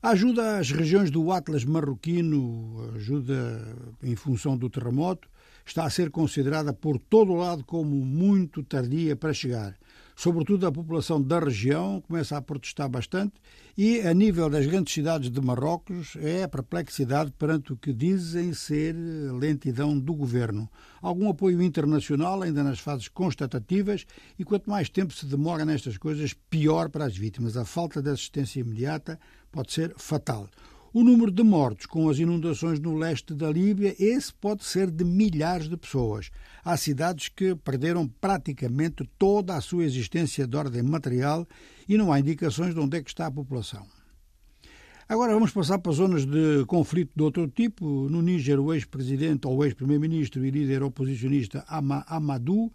Ajuda às regiões do Atlas marroquino, ajuda em função do terremoto, está a ser considerada por todo o lado como muito tardia para chegar. Sobretudo a população da região começa a protestar bastante e, a nível das grandes cidades de Marrocos, é a perplexidade perante o que dizem ser lentidão do governo. Algum apoio internacional ainda nas fases constatativas e quanto mais tempo se demora nestas coisas, pior para as vítimas. A falta de assistência imediata pode ser fatal. O número de mortos com as inundações no leste da Líbia, esse pode ser de milhares de pessoas. Há cidades que perderam praticamente toda a sua existência de ordem material e não há indicações de onde é que está a população. Agora vamos passar para zonas de conflito de outro tipo. No Níger, o ex-presidente ou ex-primeiro-ministro e líder oposicionista Amadou,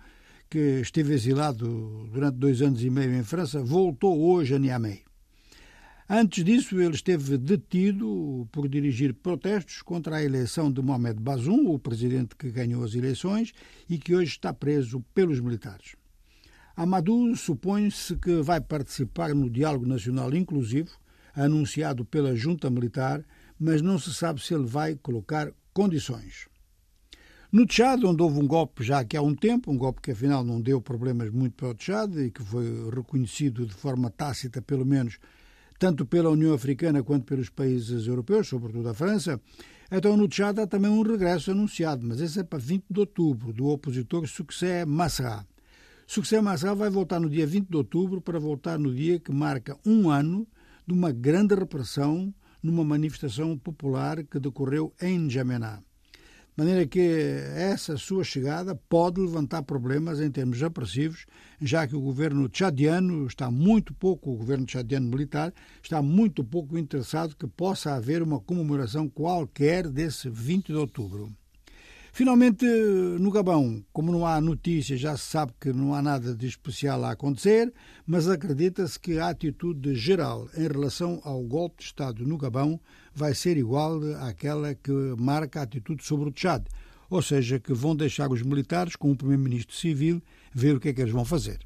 que esteve exilado durante dois anos e meio em França, voltou hoje a Niamey. Antes disso, ele esteve detido por dirigir protestos contra a eleição de Mohamed Bazoum, o presidente que ganhou as eleições e que hoje está preso pelos militares. Amadou supõe-se que vai participar no diálogo nacional inclusivo, anunciado pela junta militar, mas não se sabe se ele vai colocar condições. No Tchad, onde houve um golpe já que há um tempo, um golpe que afinal não deu problemas muito para o Tchad e que foi reconhecido de forma tácita, pelo menos, tanto pela União Africana quanto pelos países europeus, sobretudo a França. Então, no Tchad há também um regresso anunciado, mas esse é para 20 de outubro, do opositor Succès Massa. Succès Massa vai voltar no dia 20 de outubro para voltar no dia que marca um ano de uma grande repressão numa manifestação popular que decorreu em N'Djamena. De maneira que essa sua chegada pode levantar problemas em termos apressivos, já que o governo tchadiano está muito pouco, o governo tchadiano militar, está muito pouco interessado que possa haver uma comemoração qualquer desse 20 de outubro. Finalmente, no Gabão, como não há notícias, já se sabe que não há nada de especial a acontecer, mas acredita-se que a atitude geral em relação ao golpe de Estado no Gabão vai ser igual àquela que marca a atitude sobre o Tchad, ou seja, que vão deixar os militares com o primeiro-ministro civil ver o que é que eles vão fazer.